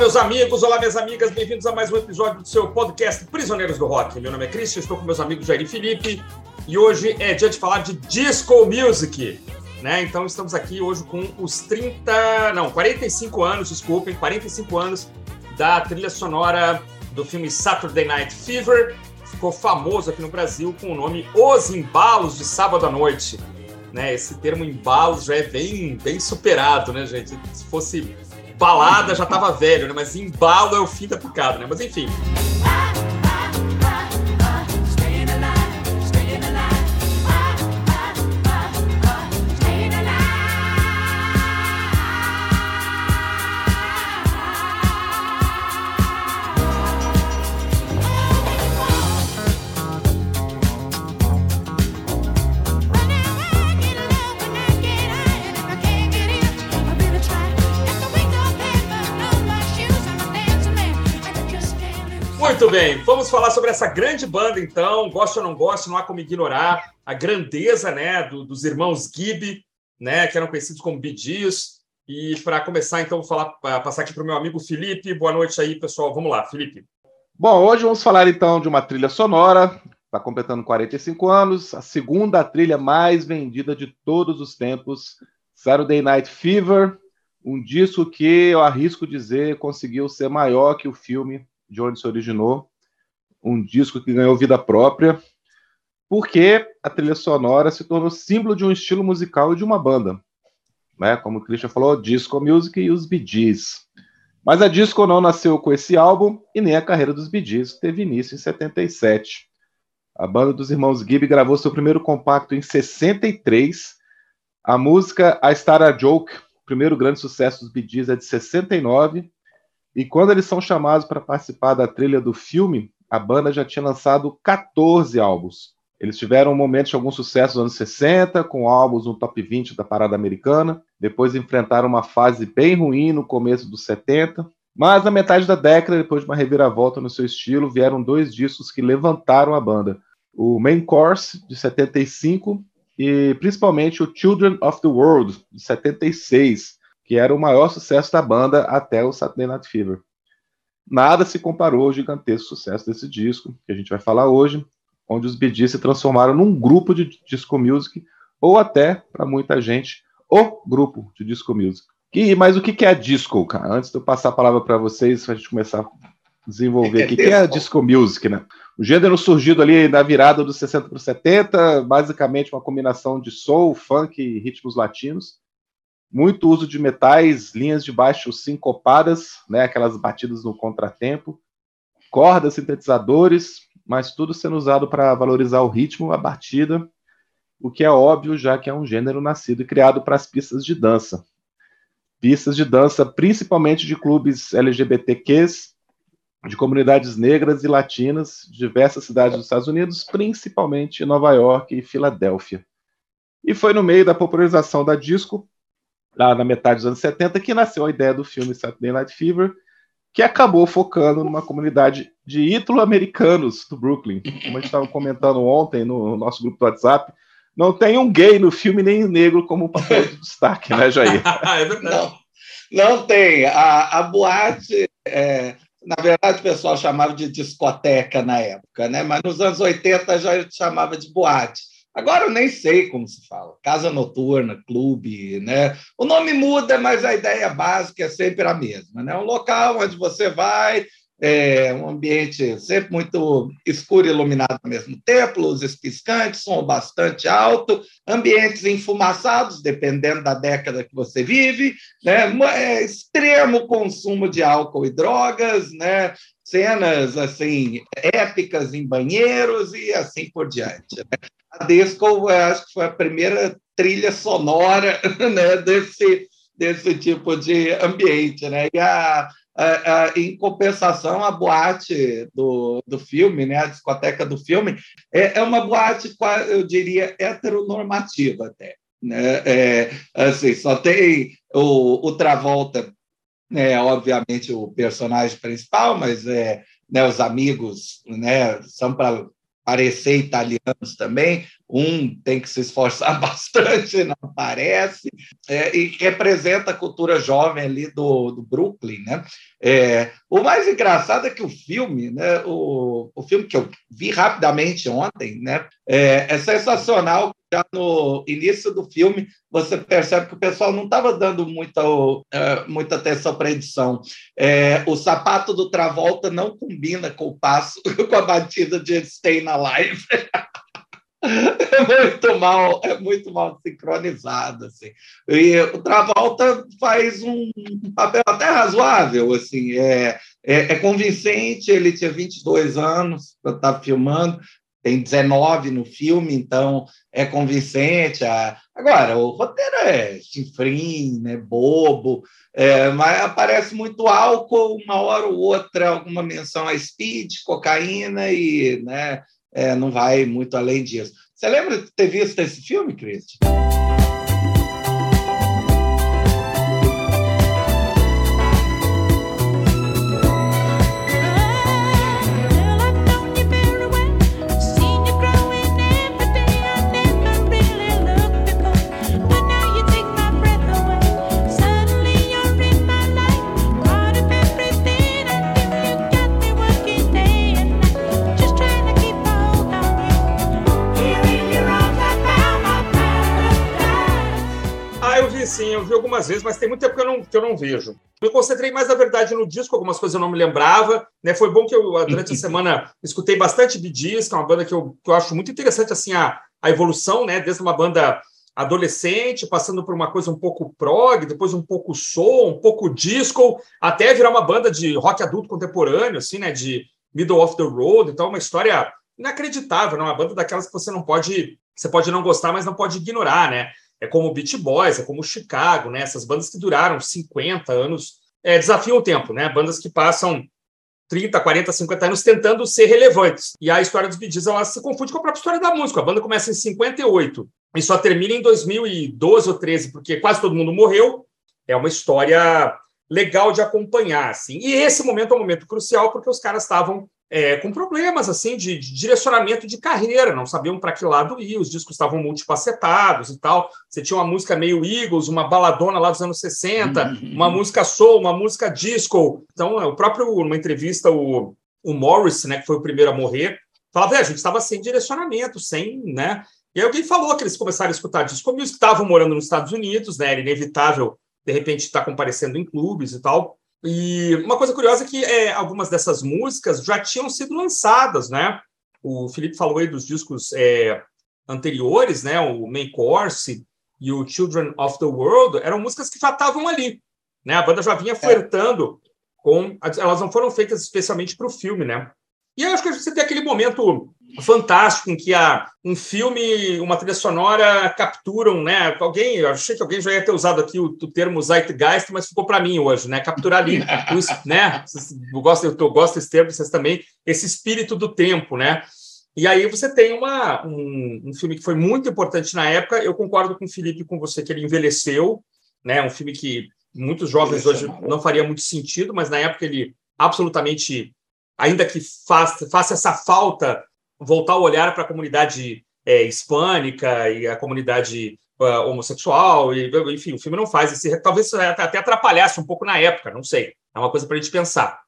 meus amigos, olá, minhas amigas, bem-vindos a mais um episódio do seu podcast Prisioneiros do Rock. Meu nome é Christian, estou com meus amigos Jair e Felipe e hoje é dia de falar de disco music. Né? Então estamos aqui hoje com os 30, não, 45 anos, desculpem, 45 anos da trilha sonora do filme Saturday Night Fever. Ficou famoso aqui no Brasil com o nome Os Embalos de Sábado à Noite. Né? Esse termo embalos já é bem, bem superado, né, gente? Se fosse balada já tava velho, né? Mas embalo é o fim da picada, né? Mas enfim. Bem, vamos falar sobre essa grande banda, então. Gosto ou não gosto, não há como ignorar a grandeza né, do, dos irmãos Gibb, né, que eram conhecidos como Gees. E para começar, então, vou falar, passar aqui para o meu amigo Felipe. Boa noite aí, pessoal. Vamos lá, Felipe. Bom, hoje vamos falar então de uma trilha sonora, está completando 45 anos, a segunda trilha mais vendida de todos os tempos, Saturday Night Fever, um disco que eu arrisco dizer conseguiu ser maior que o filme de onde se originou, um disco que ganhou vida própria, porque a trilha sonora se tornou símbolo de um estilo musical e de uma banda. Né? Como o Christian falou, disco music e os Bee. Mas a disco não nasceu com esse álbum e nem a carreira dos Bee teve início em 77. A banda dos irmãos Gibb gravou seu primeiro compacto em 63. A música A Star a Joke, primeiro grande sucesso dos Bee é de 69 e quando eles são chamados para participar da trilha do filme, a banda já tinha lançado 14 álbuns. Eles tiveram momentos de algum sucesso nos anos 60, com álbuns no top 20 da parada americana. Depois enfrentaram uma fase bem ruim no começo dos 70. Mas na metade da década, depois de uma reviravolta no seu estilo, vieram dois discos que levantaram a banda. O Main Course, de 75, e principalmente o Children of the World, de 76, que era o maior sucesso da banda até o Saturday Night Fever. Nada se comparou ao gigantesco sucesso desse disco, que a gente vai falar hoje, onde os Bee Gees se transformaram num grupo de disco music, ou até, para muita gente, o grupo de disco music. E, mas o que é disco, cara? Antes de eu passar a palavra para vocês, para a gente começar a desenvolver, o que, que é a disco music, né? O gênero surgido ali na virada dos 60 para os 70, basicamente uma combinação de soul, funk e ritmos latinos, muito uso de metais, linhas de baixo sincopadas, né, aquelas batidas no contratempo, cordas, sintetizadores, mas tudo sendo usado para valorizar o ritmo, a batida, o que é óbvio, já que é um gênero nascido e criado para as pistas de dança. Pistas de dança principalmente de clubes LGBTQs, de comunidades negras e latinas, de diversas cidades dos Estados Unidos, principalmente Nova York e Filadélfia. E foi no meio da popularização da disco lá na metade dos anos 70, que nasceu a ideia do filme Saturday Night Fever, que acabou focando numa comunidade de ítalo-americanos do Brooklyn. Como a gente estava comentando ontem no nosso grupo do WhatsApp, não tem um gay no filme nem um negro como papel de destaque, né, Jair? é verdade. Não, não tem. A, a boate, é, na verdade, o pessoal chamava de discoteca na época, né? mas nos anos 80 já chamava de boate. Agora eu nem sei como se fala. Casa noturna, clube, né? O nome muda, mas a ideia básica é sempre a mesma, né? Um local onde você vai, é um ambiente sempre muito escuro e iluminado ao mesmo tempo, luzes piscantes, som bastante alto, ambientes enfumaçados, dependendo da década que você vive, né? É extremo consumo de álcool e drogas, né? Cenas assim épicas em banheiros e assim por diante. Né? A disco, acho que foi a primeira trilha sonora né, desse, desse tipo de ambiente. Né? E a, a, a, em compensação, a boate do, do filme, né, a discoteca do filme, é, é uma boate, eu diria, heteronormativa até. Né? É, assim, só tem o, o Travolta é obviamente o personagem principal, mas é, né, os amigos né, são para parecer italianos também. Um tem que se esforçar bastante, não aparece, é, e representa a cultura jovem ali do, do Brooklyn. Né? É, o mais engraçado é que o filme, né, o, o filme que eu vi rapidamente ontem, né, é, é sensacional já no início do filme, você percebe que o pessoal não estava dando muita, uh, muita atenção para a edição. É, o sapato do Travolta não combina com o passo, com a batida de Stay Alive. é muito mal, é muito mal sincronizado, assim. E o Travolta faz um papel até razoável, assim, é, é, é convincente, ele tinha 22 anos para estar filmando, tem 19 no filme, então é convincente. Agora, o roteiro é chifrinho, né, bobo, é, mas aparece muito álcool, uma hora ou outra, alguma menção a speed, cocaína, e né, é, não vai muito além disso. Você lembra de ter visto esse filme, Cristian? Sim, eu vi algumas vezes, mas tem muito tempo que eu não, que eu não vejo. Eu concentrei mais, na verdade, no disco, algumas coisas eu não me lembrava. Né? Foi bom que eu, durante a semana, escutei bastante Bee que é uma banda que eu, que eu acho muito interessante, assim, a, a evolução, né? Desde uma banda adolescente, passando por uma coisa um pouco prog, depois um pouco soul, um pouco disco, até virar uma banda de rock adulto contemporâneo, assim, né? De middle of the road. Então, uma história inacreditável, né? uma banda daquelas que você não pode... Você pode não gostar, mas não pode ignorar, né? É como o Beach Boys, é como o Chicago, né? Essas bandas que duraram 50 anos, é, desafiam o tempo, né? Bandas que passam 30, 40, 50 anos tentando ser relevantes. E a história dos Bee Gees, ela se confunde com a própria história da música. A banda começa em 58 e só termina em 2012 ou 13, porque quase todo mundo morreu. É uma história legal de acompanhar, assim. E esse momento é um momento crucial porque os caras estavam é, com problemas assim de, de, direcionamento de carreira, não sabiam para que lado ir, os discos estavam multifacetados e tal. Você tinha uma música meio Eagles, uma baladona lá dos anos 60, uhum. uma música soul, uma música disco. Então, é, o próprio, numa entrevista, o, o Morris, né, que foi o primeiro a morrer, falava: é, a gente estava sem direcionamento, sem, né? E aí alguém falou que eles começaram a escutar disco music, estavam morando nos Estados Unidos, né? Era inevitável, de repente, estar tá comparecendo em clubes e tal. E uma coisa curiosa é que é, algumas dessas músicas já tinham sido lançadas, né? O Felipe falou aí dos discos é, anteriores, né? O Main Course e o Children of the World eram músicas que já estavam ali, né? A banda já vinha é. flertando é. com, elas não foram feitas especialmente para o filme, né? E eu acho que você tem aquele momento fantástico em que a, um filme, uma trilha sonora capturam, né? Alguém, eu achei que alguém já ia ter usado aqui o, o termo zeitgeist, mas ficou para mim hoje, né? Capturar ali, os, né? Eu gosto, eu gosto desse termo, vocês também, esse espírito do tempo, né? E aí você tem uma, um, um, filme que foi muito importante na época. Eu concordo com o Felipe, com você, que ele envelheceu, né? Um filme que muitos jovens hoje não faria muito sentido, mas na época ele absolutamente, ainda que faça, faça essa falta voltar o olhar para a comunidade é, hispânica e a comunidade uh, homossexual, e, enfim, o filme não faz esse. Talvez até atrapalhasse um pouco na época, não sei. É uma coisa para a gente pensar.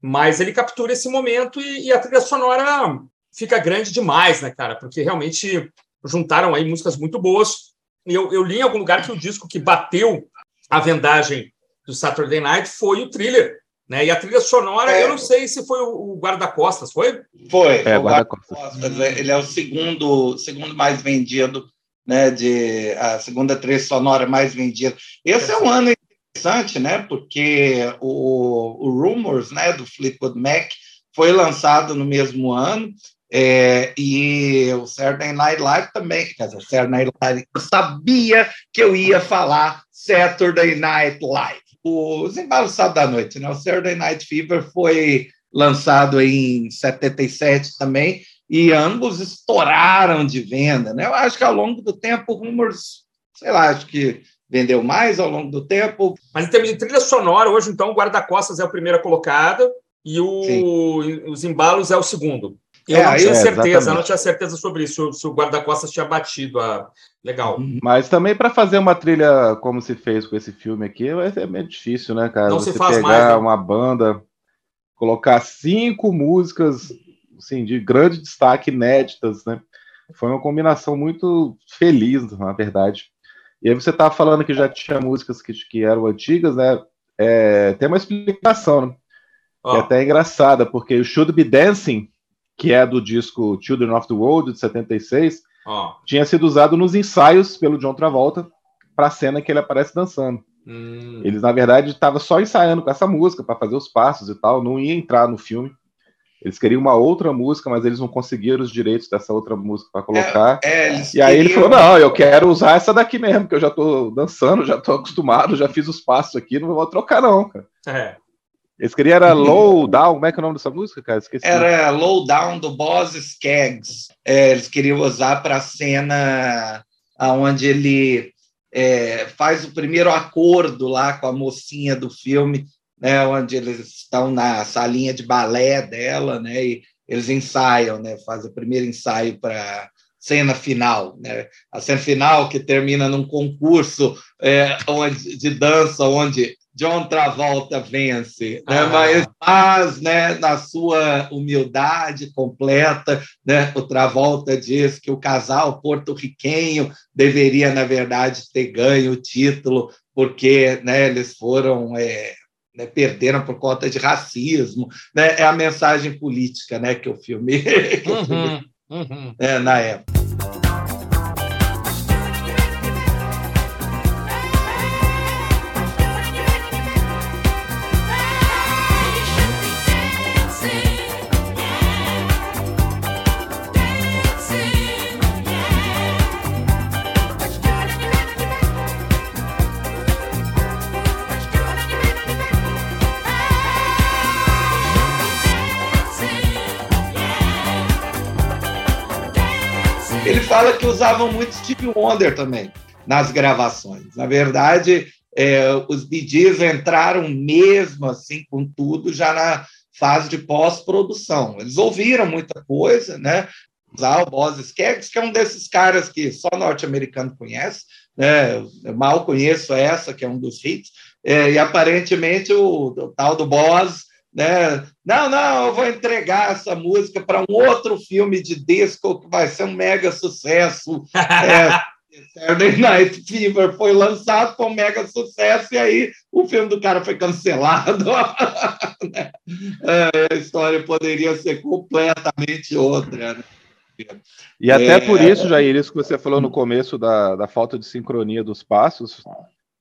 Mas ele captura esse momento e, e, a trilha sonora fica grande demais, né, cara? Porque realmente juntaram aí músicas muito boas. Eu, eu li em algum lugar que o disco que bateu a vendagem do Saturday Night foi o thriller né? E a trilha sonora, é. eu não sei se foi o Guarda-Costas, foi? Foi, é, o Guarda-Costas. É, ele é o segundo, segundo mais vendido, né? De, a segunda trilha sonora mais vendida. Esse é, é um ano interessante, né? Porque o, o Rumors, né, do Fleetwood Mac, foi lançado no mesmo ano. É, e o Saturday Night Live também, quer dizer, Saturday Night Live, eu sabia que eu ia falar Saturday Night Live os embalos sábado da noite, né? O Saturday Night Fever foi lançado em 77 também, e ambos estouraram de venda, né? Eu acho que ao longo do tempo, Rumors, sei lá, acho que vendeu mais ao longo do tempo. Mas em termos de trilha sonora, hoje, então, o Guarda-Costas é o primeiro colocado e o, os embalos é o segundo. Eu é, não tinha certeza, não tinha certeza sobre isso, se o guarda-costas tinha batido. A... Legal. Uhum. Mas também para fazer uma trilha como se fez com esse filme aqui, é meio difícil, né, cara? Não Você se faz pegar mais, né? uma banda, colocar cinco músicas assim, de grande destaque, inéditas, né? Foi uma combinação muito feliz, na verdade. E aí você estava falando que já tinha músicas que, que eram antigas, né? É, tem uma explicação, né? Oh. Que é até engraçada, porque o Should Be Dancing, que é do disco Children of the World, de 76, oh. tinha sido usado nos ensaios pelo John Travolta para a cena que ele aparece dançando. Hum. Eles, na verdade, estavam só ensaiando com essa música para fazer os passos e tal, não ia entrar no filme. Eles queriam uma outra música, mas eles não conseguiram os direitos dessa outra música para colocar. É, é, e aí ele falou: não, eu quero usar essa daqui mesmo, que eu já estou dançando, já estou acostumado, já fiz os passos aqui, não vou trocar, não, cara. É. Eles queriam era Low Down, como é que é o nome dessa música, cara? Esqueci. Era Low Down do Boss Skaggs. É, eles queriam usar para a cena onde ele é, faz o primeiro acordo lá com a mocinha do filme né, onde eles estão na salinha de balé dela, né, e eles ensaiam, né, fazem o primeiro ensaio para cena final, né, a cena final que termina num concurso é, onde, de dança onde John Travolta vence, né? Ah. mas, mas né, na sua humildade completa, né, o Travolta diz que o casal porto-riquenho deveria, na verdade, ter ganho o título, porque né, eles foram é, né, perderam por conta de racismo. Né? É a mensagem política né, que o filme, que uhum, o filme uhum. É, na época. Fala que usavam muito Steve Wonder também nas gravações. Na verdade, é, os Gees entraram mesmo assim com tudo já na fase de pós-produção. Eles ouviram muita coisa, né? Usar o Boz Skaggs, que é um desses caras que só norte-americano conhece, né? Eu mal conheço essa, que é um dos hits, é, e aparentemente o, o tal do Boz né? Não, não, eu vou entregar essa música para um outro filme de disco que vai ser um mega sucesso. é, Saturday Night Fever foi lançado, foi um mega sucesso, e aí o filme do cara foi cancelado. Né? é, a história poderia ser completamente outra. Né? E até é... por isso, Jair, isso que você falou no começo da, da falta de sincronia dos passos,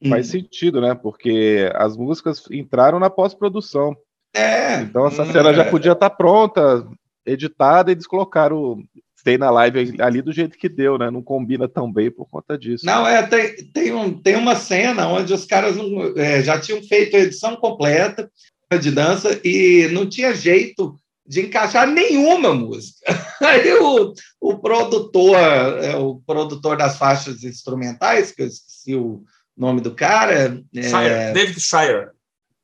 faz hum. sentido, né? Porque as músicas entraram na pós-produção. É. Então essa hum, cena já podia estar tá pronta, editada, e eles colocaram Stay na live ali do jeito que deu, né? Não combina tão bem por conta disso. Não, é, tem, tem, um, tem uma cena onde os caras não, é, já tinham feito a edição completa de dança e não tinha jeito de encaixar nenhuma música. Aí o, o produtor, é, o produtor das faixas instrumentais, que eu esqueci o nome do cara. Shire, é, David Shire.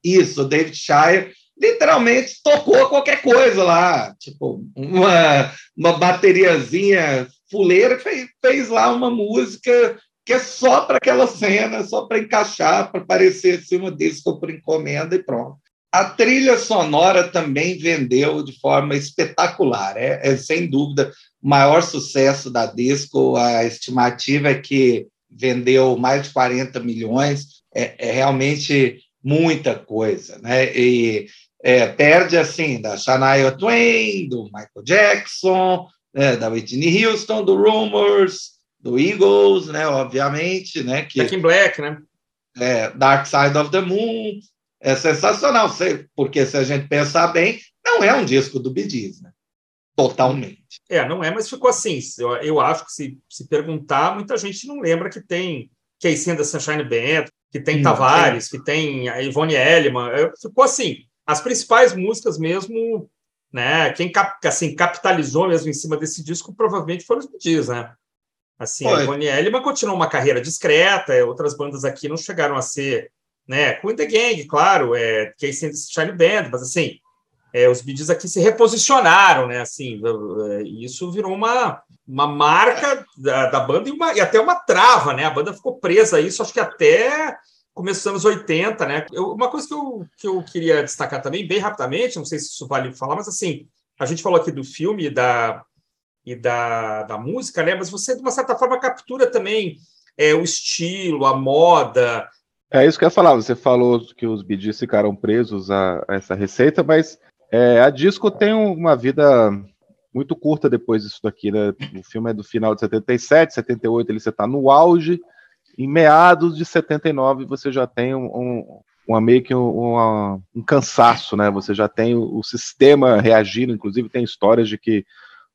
Isso, David Shire literalmente tocou qualquer coisa lá, tipo uma, uma bateriazinha fuleira fez, fez lá uma música que é só para aquela cena, só para encaixar, para parecer assim, uma disco por encomenda e pronto. A trilha sonora também vendeu de forma espetacular, é, é sem dúvida o maior sucesso da disco. A estimativa é que vendeu mais de 40 milhões, é, é realmente muita coisa, né? E é, perde assim da Shania Twain, do Michael Jackson, né, da Whitney Houston, do Rumors, do Eagles, né, obviamente, né, que Back in Black, né? É, Dark Side of the Moon, é sensacional, porque se a gente pensar bem, não é um disco do Bee Gees, né? Totalmente. É, não é, mas ficou assim. Eu, eu acho que se, se perguntar, muita gente não lembra que tem and the Sunshine Band, que tem hum, Tavares, é. que tem a Ivone Elliman. Ficou assim as principais músicas mesmo, né? Quem cap, assim, capitalizou mesmo em cima desse disco provavelmente foram os Beatles, né? Assim, Foi. a Bonnie Elliman continuou uma carreira discreta, outras bandas aqui não chegaram a ser, né? Queen the Gang, claro, é Casey and Shine Band, mas assim, é, os Bee aqui se reposicionaram, né? Assim, isso virou uma, uma marca da, da banda e, uma, e até uma trava, né? A banda ficou presa a isso, acho que até começo dos anos 80, né? Eu, uma coisa que eu, que eu queria destacar também, bem rapidamente, não sei se isso vale falar, mas assim, a gente falou aqui do filme e da, e da, da música, né? Mas você, de uma certa forma, captura também é, o estilo, a moda. É isso que eu ia falar. Você falou que os BDs ficaram presos a, a essa receita, mas é, a disco tem uma vida muito curta depois disso daqui, né? O filme é do final de 77, 78, ele está no auge. Em meados de 79 você já tem um, um uma meio que um, um cansaço, né? Você já tem o, o, sistema reagindo, inclusive tem histórias de que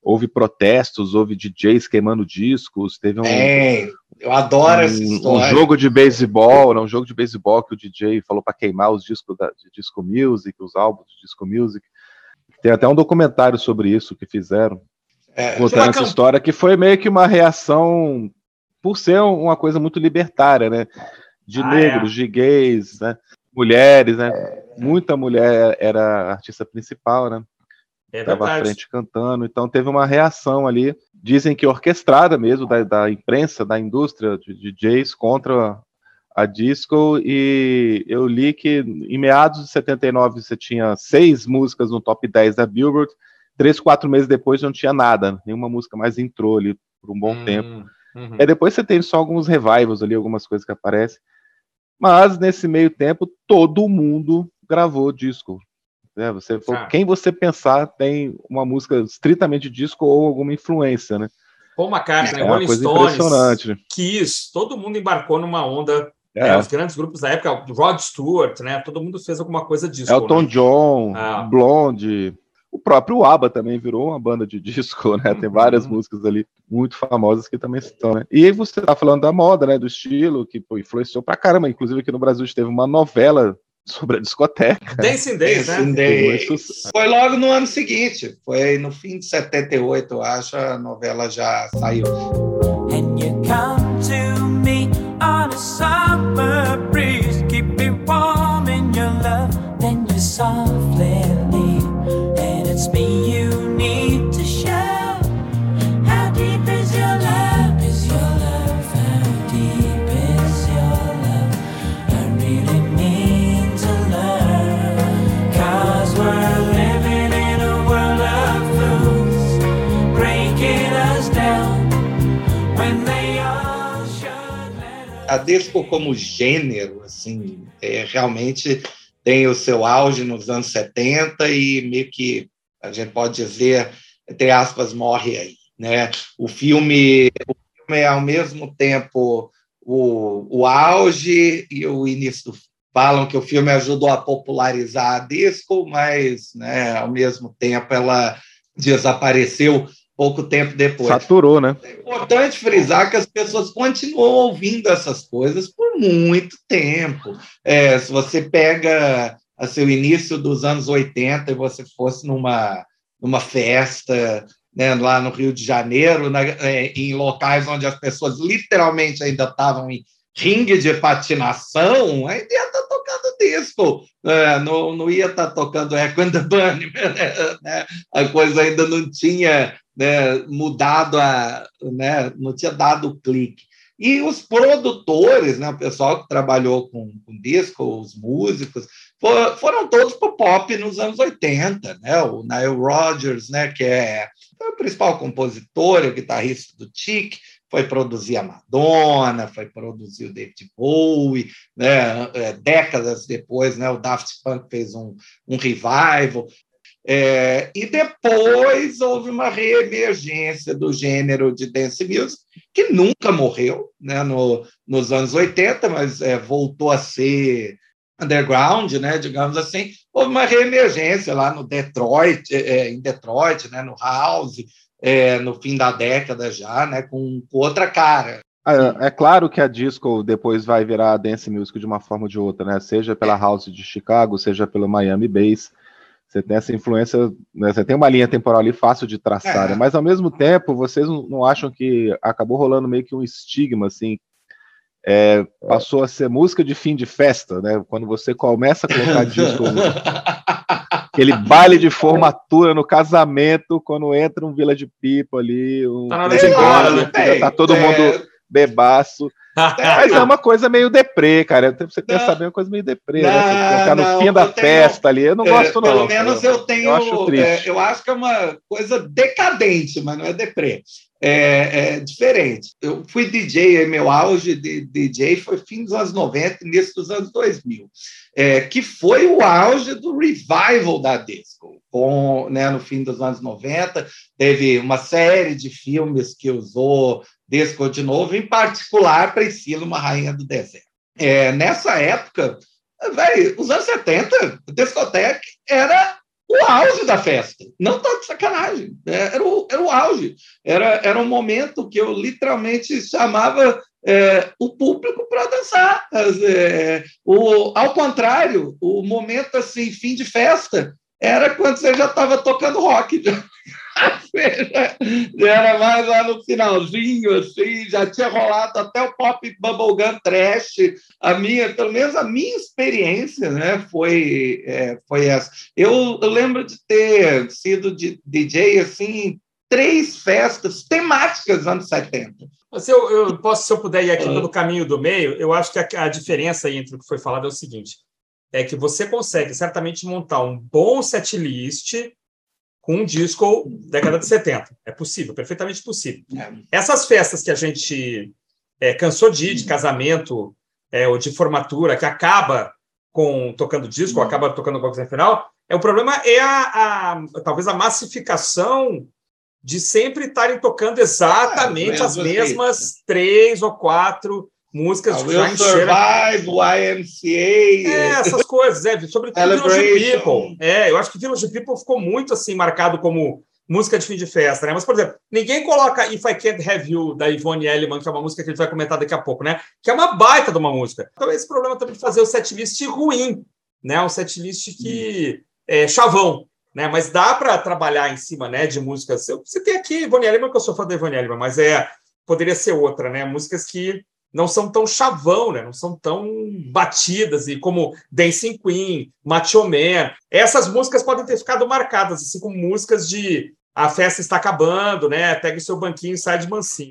houve protestos, houve DJs queimando discos, teve um. É, eu adoro um, essa história. Um jogo de beisebol, né, um jogo de beisebol que o DJ falou para queimar os discos da, de disco music, os álbuns de disco music. Tem até um documentário sobre isso que fizeram. É, contando essa história, que foi meio que uma reação por ser uma coisa muito libertária, né? De ah, negros, é. de gays, né? mulheres, né? É, Muita mulher era a artista principal, né? É Estava à frente cantando, então teve uma reação ali, dizem que orquestrada mesmo, da, da imprensa, da indústria de DJs contra a disco, e eu li que em meados de 79 você tinha seis músicas no top 10 da Billboard, três, quatro meses depois não tinha nada, nenhuma música mais entrou ali por um bom hum, tempo. Uhum. E depois você tem só alguns revivals ali, algumas coisas que aparecem, mas nesse meio tempo todo mundo gravou disco, né? Você, ah. Quem você pensar tem uma música estritamente disco ou alguma influência, né? Paul McCartney, é Rolling Stones, Kiss, todo mundo embarcou numa onda é. É, os grandes grupos da época, Rod Stewart, né? Todo mundo fez alguma coisa disso. Elton né? John, ah. Blonde, o próprio ABBA também virou uma banda de disco, né? Tem várias uhum. músicas ali muito famosas que também estão, né? E você tá falando da moda, né? Do estilo, que pô, influenciou pra caramba. Inclusive aqui no Brasil teve uma novela sobre a discoteca. Dancing Days, Dancing né? Days. Foi logo no ano seguinte, foi no fim de 78, eu acho, a novela já saiu. And you come to me on a summer breeze, keep me warm in your love, then you softly a disco como gênero, assim, é, realmente tem o seu auge nos anos 70 e meio que a gente pode dizer, entre aspas, morre aí, né? O filme, o filme é ao mesmo tempo o, o auge e o início do falam que o filme ajudou a popularizar a disco, mas né, ao mesmo tempo ela desapareceu pouco tempo depois. Saturou, né? É importante frisar que as pessoas continuam ouvindo essas coisas por muito tempo. É, se você pega assim, o início dos anos 80 e você fosse numa, numa festa né, lá no Rio de Janeiro, na, é, em locais onde as pessoas literalmente ainda estavam em ringue de patinação, ainda ia estar tá tocando disco, é, não, não ia estar tá tocando Echo and the Bunny, né? a coisa ainda não tinha né, mudado a, né, não tinha dado o clique. E os produtores, né, o pessoal que trabalhou com, com disco, os músicos, for, foram todos para o pop nos anos 80. Né? O Nile Rodgers, né, que é o principal compositor, o guitarrista do Chic, foi produzir a Madonna, foi produzir o David Bowie, né? É, décadas depois, né? o Daft Punk fez um, um revival. É, e depois houve uma reemergência do gênero de dance music, que nunca morreu né, no, nos anos 80, mas é, voltou a ser underground, né, digamos assim. Houve uma reemergência lá no Detroit, é, em Detroit, né, no House, é, no fim da década já, né, com, com outra cara. É, é claro que a disco depois vai virar dance music de uma forma ou de outra, né? Seja pela é. House de Chicago, seja pelo Miami Bass. Você tem essa influência, né, você tem uma linha temporal ali fácil de traçar, é. mas ao mesmo tempo, vocês não acham que acabou rolando meio que um estigma, assim, é, passou a ser música de fim de festa, né? Quando você começa a colocar disco, aquele baile de formatura no casamento, quando entra um Vila de Pipa ali, um tá, já tá todo mundo bebaço. Mas é uma coisa meio deprê, cara. Você quer saber uma coisa meio deprê, não, né? Você no não, fim da tenho, festa ali. Eu não gosto, é, não. Pelo menos eu tenho. Eu acho. É, eu acho que é uma coisa decadente, mas não é deprê. É, é, diferente. Eu fui DJ, meu auge de DJ foi fim dos anos 90 início dos anos 2000, é, que foi o auge do revival da disco. Com, né, no fim dos anos 90, teve uma série de filmes que usou disco de novo, em particular Priscila, uma rainha do deserto. É, nessa época, véio, os anos 70, a discoteca era o auge da festa. Não tá de sacanagem. É, era o, era o auge. Era, era um momento que eu literalmente chamava é, o público para dançar. É, o, ao contrário, o momento assim, fim de festa, era quando você já estava tocando rock. Era mais lá no finalzinho, assim, já tinha rolado até o pop bubblegum trash. A minha, pelo menos a minha experiência, né, foi, é, foi essa. Eu, eu, lembro de ter sido de, DJ, assim, três festas temáticas anos 70. Se eu, eu, posso, se eu puder ir aqui pelo caminho do meio, eu acho que a, a diferença entre o que foi falado é o seguinte: é que você consegue certamente montar um bom setlist com um disco década de 70. É possível, perfeitamente possível. É. Essas festas que a gente é, cansou de ir, de casamento é, ou de formatura, que acaba com tocando disco, ou acaba tocando coisa no final, é, o problema é a, a talvez a massificação de sempre estarem tocando exatamente as mesmas três ou quatro músicas que já encheram. Survive, YMCA. É, essas coisas, é, sobretudo Village People. É, eu acho que Village People ficou muito assim marcado como música de fim de festa, né? Mas, por exemplo, ninguém coloca If I Can't Have You, da Ivone Elliman, que é uma música que a gente vai comentar daqui a pouco, né? Que é uma baita de uma música. Então, esse problema também de fazer o setlist ruim, né? Um setlist que é chavão, né? Mas dá para trabalhar em cima, né, de músicas. Eu tem aqui Ivone Elliman, que eu sou fã da Ivone Elliman, mas é poderia ser outra, né? Músicas que não são tão chavão, né? não são tão batidas, e como Dancing Queen, Macho Man. Essas músicas podem ter ficado marcadas, assim como músicas de a festa está acabando, né? Pegue o seu banquinho e sai de mansinho.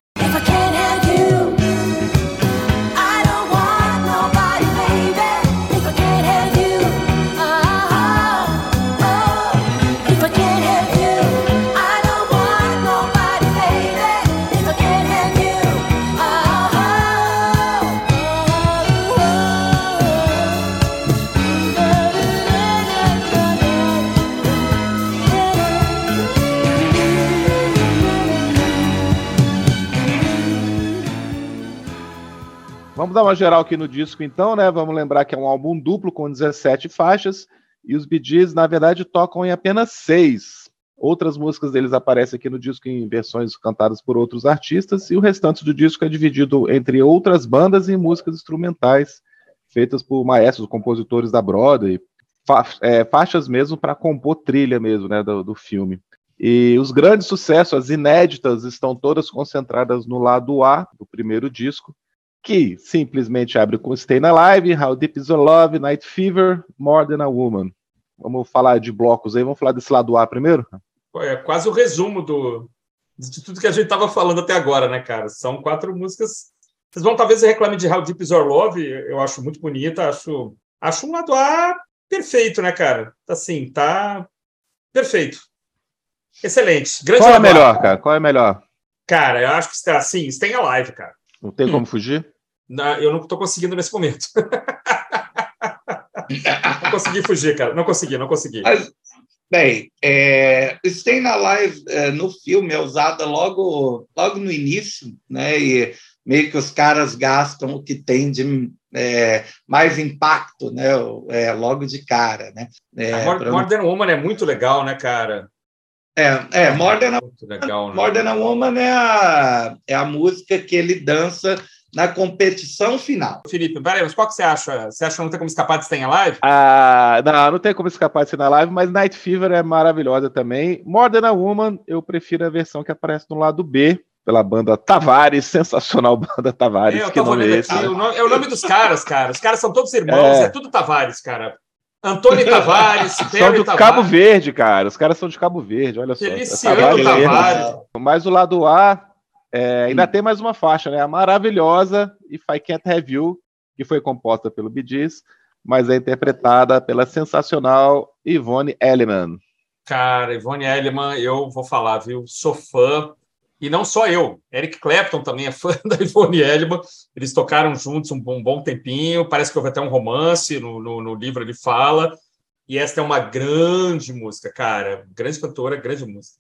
Vamos dar uma geral aqui no disco, então, né? Vamos lembrar que é um álbum duplo com 17 faixas e os Bee na verdade, tocam em apenas seis. Outras músicas deles aparecem aqui no disco em versões cantadas por outros artistas e o restante do disco é dividido entre outras bandas e músicas instrumentais feitas por maestros, compositores da Broadway, fa é, faixas mesmo para compor trilha mesmo, né, do, do filme. E os grandes sucessos, as inéditas, estão todas concentradas no lado A do primeiro disco, que simplesmente abre com Stay Alive, How Deep Is Your Love, Night Fever, More Than a Woman. Vamos falar de blocos aí, vamos falar desse lado A primeiro? É quase o resumo do, de tudo que a gente estava falando até agora, né, cara? São quatro músicas. Vocês vão talvez reclamem de How Deep Is Your Love, eu acho muito bonita, acho, acho um lado A perfeito, né, cara? Assim, tá perfeito. Excelente. Grande Qual é melhor, cara? Qual é melhor? Cara, eu acho que assim, Stay Alive, cara. Não tem como fugir? Eu não estou conseguindo nesse momento. não consegui fugir, cara. Não consegui, não consegui. Mas, bem, é, Staying Alive é, no filme é usada logo, logo no início, né? E meio que os caras gastam o que tem de é, mais impacto, né? É, logo de cara, né? É, a Modern, Modern Woman é muito legal, né, cara? É, é Than a, legal, né? A Woman é a, é a música que ele dança na competição final. Felipe, peraí, mas qual que você acha? Você acha que não tem como escapar de Stay Alive? Ah, não, não tem como escapar de Stay Alive, mas Night Fever é maravilhosa também. More Than a Woman, eu prefiro a versão que aparece no lado B. pela banda Tavares, sensacional banda Tavares. É, que nome é, esse? É o, nome, é o nome dos caras, cara. Os caras são todos irmãos, é, é tudo Tavares, cara. Antônio Tavares, São do Tavares. Cabo Verde, cara. Os caras são de Cabo Verde, olha só. Tavares. Tavares. Mas o lado A é, ainda hum. tem mais uma faixa, né? A maravilhosa If I Can't Have You, que foi composta pelo Gees, mas é interpretada pela sensacional Yvonne Elliman. Cara, Ivone Elliman, eu vou falar, viu? Sou fã. E não só eu, Eric Clapton também é fã da Ivone Elliman. Eles tocaram juntos um bom, um bom tempinho. Parece que houve até um romance no, no, no, livro, ele fala. E esta é uma grande música, cara. Grande cantora, grande música.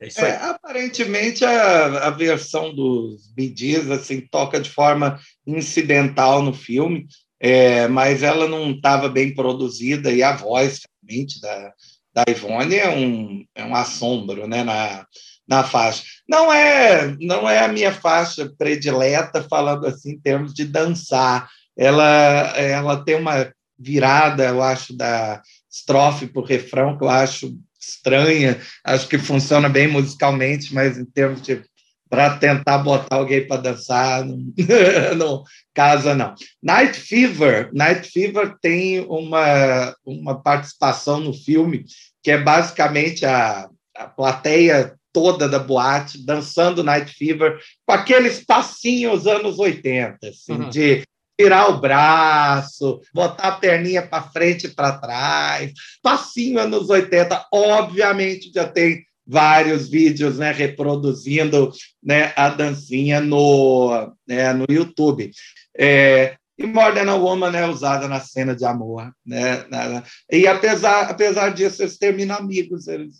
É isso aí. É, aparentemente, a, a versão dos Gees, assim, toca de forma incidental no filme, é, mas ela não estava bem produzida e a voz, realmente, da, da Ivone é um, é um assombro né, na, na faixa. Não é, não é a minha faixa predileta, falando assim, em termos de dançar. Ela, ela tem uma virada, eu acho, da estrofe para o refrão, que eu acho estranha, acho que funciona bem musicalmente, mas em termos de para tentar botar alguém para dançar, não, casa não. Night Fever, Night Fever tem uma, uma participação no filme que é basicamente a, a plateia toda da boate dançando Night Fever com aqueles passinhos anos 80, assim, uhum. de tirar o braço, botar a perninha para frente e para trás, passinho anos 80, obviamente já tem vários vídeos né, reproduzindo né, a dancinha no, né, no YouTube. É, e a Woman é usada na cena de amor. Né? E apesar, apesar disso, eles terminam amigos, eles,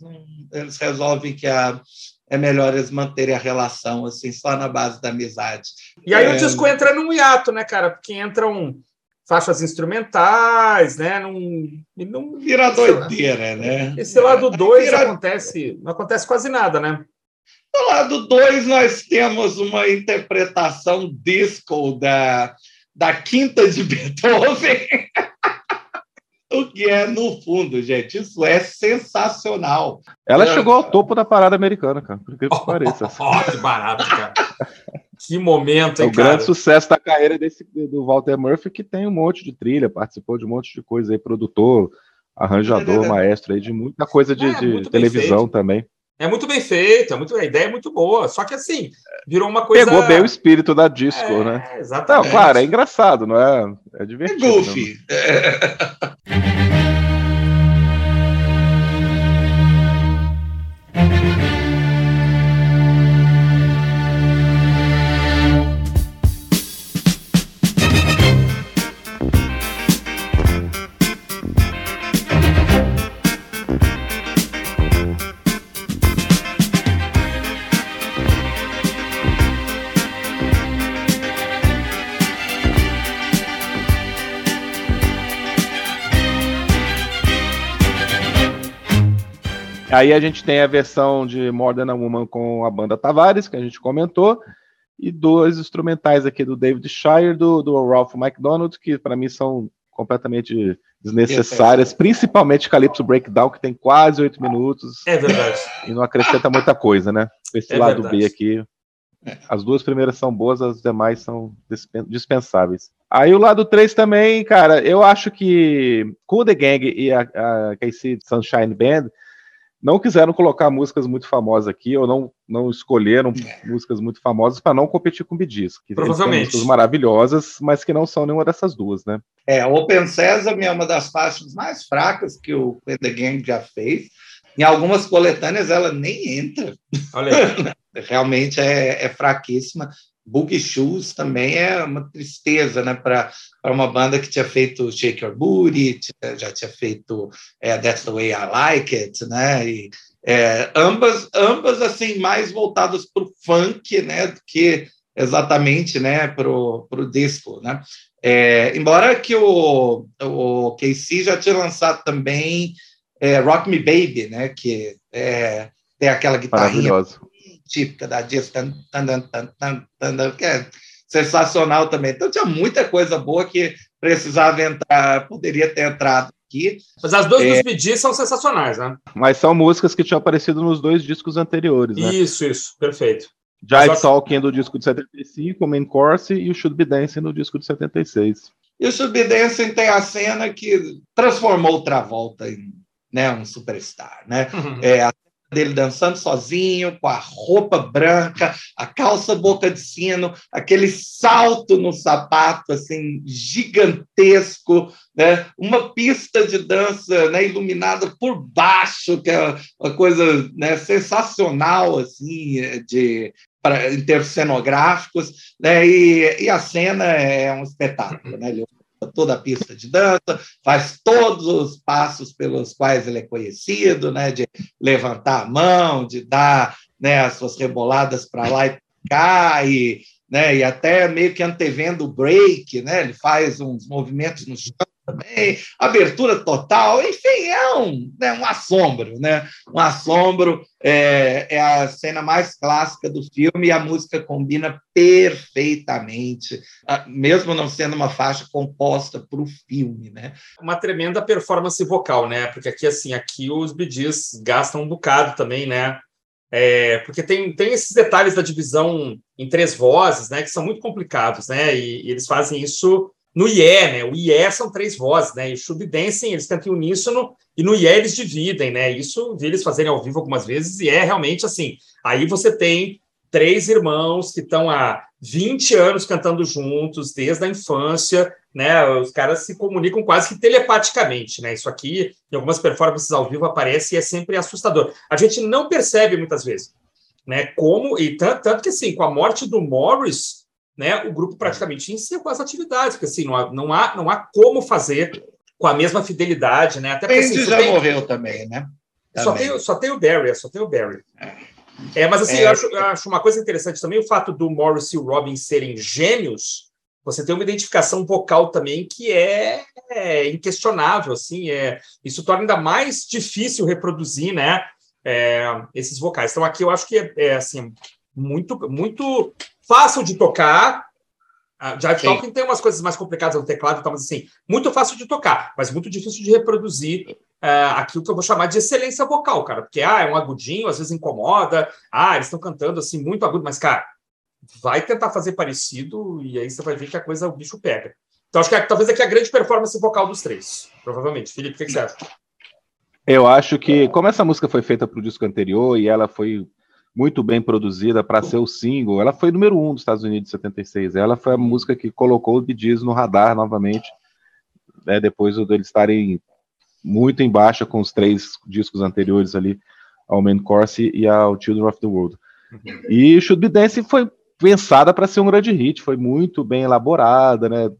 eles resolvem que a, é melhor eles manterem a relação assim, só na base da amizade. E aí é... o disco entra num hiato, né, cara? Porque entram faixas instrumentais, né? Num, num, Vira doideira, né? Esse lado 2 Vira... acontece, não acontece quase nada, né? No lado 2, nós temos uma interpretação disco da, da quinta de Beethoven. O que é, no fundo, gente, isso é sensacional. Ela é... chegou ao topo da parada americana, cara, por que, que pareça. Oh, que barato, cara. Que momento, hein, é o cara? grande sucesso da carreira desse, do Walter Murphy, que tem um monte de trilha, participou de um monte de coisa aí, produtor, arranjador, é, é. maestro aí, de muita coisa de, é, de televisão também. É muito bem feito, é muito, a ideia é muito boa. Só que assim, virou uma coisa. Pegou bem o espírito da disco, é, né? Exatamente. Não, claro, é engraçado, não é? É divertido. É goofy. Aí a gente tem a versão de More Than a Woman com a banda Tavares, que a gente comentou, e dois instrumentais aqui do David Shire, do, do Ralph McDonald, que para mim são completamente desnecessárias, principalmente Calypso Breakdown, que tem quase oito minutos. É verdade. E não acrescenta muita coisa, né? Esse é lado verdade. B aqui. As duas primeiras são boas, as demais são dispensáveis. Aí o lado 3 também, cara, eu acho que Cool The Gang e a, a KC Sunshine Band não quiseram colocar músicas muito famosas aqui, ou não, não escolheram é. músicas muito famosas para não competir com Bidis. Que Provavelmente. músicas maravilhosas, mas que não são nenhuma dessas duas, né? É, Open Sesame é uma das faixas mais fracas que o The Gang já fez. Em algumas coletâneas ela nem entra. Olha aí. Realmente é, é fraquíssima. Boogie Shoes também é uma tristeza, né, para uma banda que tinha feito Shake Your Booty, já tinha feito é, That's the Way I Like It, né, e é, ambas, ambas assim mais voltadas para o funk, né, do que exatamente, né, para o disco, né. É, embora que o, o KC já tinha lançado também é, Rock Me Baby, né, que é, tem aquela guitarrinha típica da disco, que é sensacional também. Então tinha muita coisa boa que precisava entrar, poderia ter entrado aqui. Mas as duas é... dos Bidis são sensacionais, né? Mas são músicas que tinham aparecido nos dois discos anteriores, né? Isso, isso, perfeito. Jive Talking do disco de 75, o Main Course e o Should Be Dancing no disco de 76. E o Should Be Dancing tem a cena que transformou o Travolta em né, um superstar, né? Uhum. É, a dele dançando sozinho, com a roupa branca, a calça boca de sino, aquele salto no sapato assim gigantesco, né? Uma pista de dança, né, iluminada por baixo, que é uma coisa, né, sensacional assim de para, em termos cenográficos, né? E, e a cena é um espetáculo, né? Ele toda a pista de dança, faz todos os passos pelos quais ele é conhecido, né, de levantar a mão, de dar né, as suas reboladas para lá e cá, e, né, e até meio que antevendo o break, né, ele faz uns movimentos no chão também, abertura total, enfim, é um, né, um assombro, né? Um assombro é, é, a cena mais clássica do filme e a música combina perfeitamente, mesmo não sendo uma faixa composta para o filme, né? Uma tremenda performance vocal, né? Porque aqui, assim, aqui os BDs gastam um bocado também, né? É, porque tem, tem esses detalhes da divisão em três vozes, né? Que são muito complicados, né? e, e eles fazem isso no IE, né? O IE são três vozes, né? E Shub Dancing eles cantam em uníssono e no IE eles dividem, né? Isso vi eles fazerem ao vivo algumas vezes e é realmente assim. Aí você tem três irmãos que estão há 20 anos cantando juntos, desde a infância, né? Os caras se comunicam quase que telepaticamente, né? Isso aqui, em algumas performances ao vivo, aparece e é sempre assustador. A gente não percebe muitas vezes, né? Como, e tanto, tanto que assim, com a morte do Morris, né, o grupo praticamente encerrou as atividades, porque assim, não há, não há, não há como fazer com a mesma fidelidade, né? Até porque assim, já tem... morreu também, né? Só tem, só tem o Barry, só tem o Barry. É, é mas assim, é. eu, acho, eu acho uma coisa interessante também o fato do Morris e o Robin serem gêmeos, você tem uma identificação vocal também que é, é inquestionável, assim, é, isso torna ainda mais difícil reproduzir, né, é, esses vocais. Então aqui eu acho que é, é assim, muito, muito fácil de tocar. A Jive Sim. Talking tem umas coisas mais complicadas no teclado, então, mas assim, muito fácil de tocar, mas muito difícil de reproduzir uh, aquilo que eu vou chamar de excelência vocal, cara, porque ah, é um agudinho, às vezes incomoda, ah, eles estão cantando assim, muito agudo, mas, cara, vai tentar fazer parecido e aí você vai ver que a coisa, o bicho pega. Então, acho que é, talvez aqui é a grande performance vocal dos três, provavelmente. Felipe, o que, que você acha? Eu acho que, como essa música foi feita para o disco anterior e ela foi muito bem produzida para ser o single. Ela foi número um dos Estados Unidos em 76. Ela foi a música que colocou o Bee no radar novamente, né, depois de eles estarem muito em baixa com os três discos anteriores ali, ao Main Course e ao Children of the World. Uhum. E Should Be Dancing foi pensada para ser um grande hit, foi muito bem elaborada, né?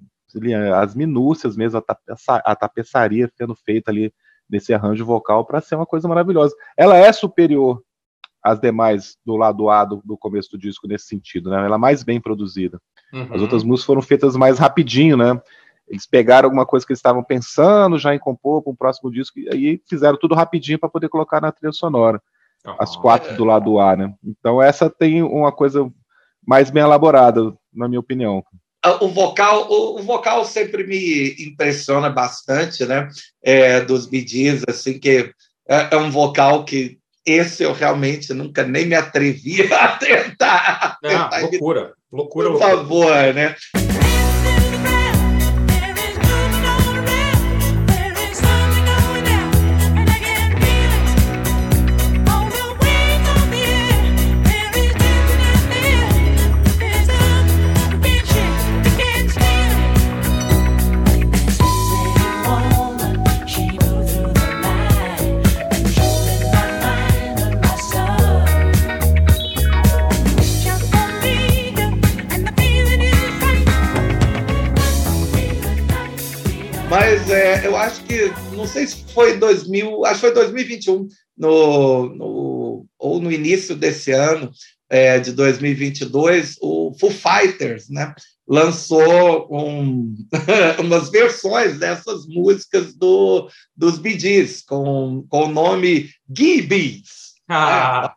As minúcias mesmo, a, tapeça, a tapeçaria sendo feita ali nesse arranjo vocal para ser uma coisa maravilhosa. Ela é superior as demais do lado A do, do, começo do disco nesse sentido, né? Ela é mais bem produzida. Uhum. As outras músicas foram feitas mais rapidinho, né? Eles pegaram alguma coisa que eles estavam pensando já em compor para um próximo disco e aí fizeram tudo rapidinho para poder colocar na trilha sonora. Uhum. As quatro do lado A, né? Então essa tem uma coisa mais bem elaborada, na minha opinião. Ah, o vocal, o, o vocal sempre me impressiona bastante, né? É, dos Bee assim, que é, é um vocal que esse eu realmente nunca nem me atrevi a tentar. Não, tentar loucura, loucura. Por favor, né? Que, não sei se foi 2000, acho que foi 2021, no, no, ou no início desse ano, é, de 2022, o Foo Fighters né, lançou um, umas versões dessas músicas do, dos Bee Gees, com, com o nome Gibbies. Ah.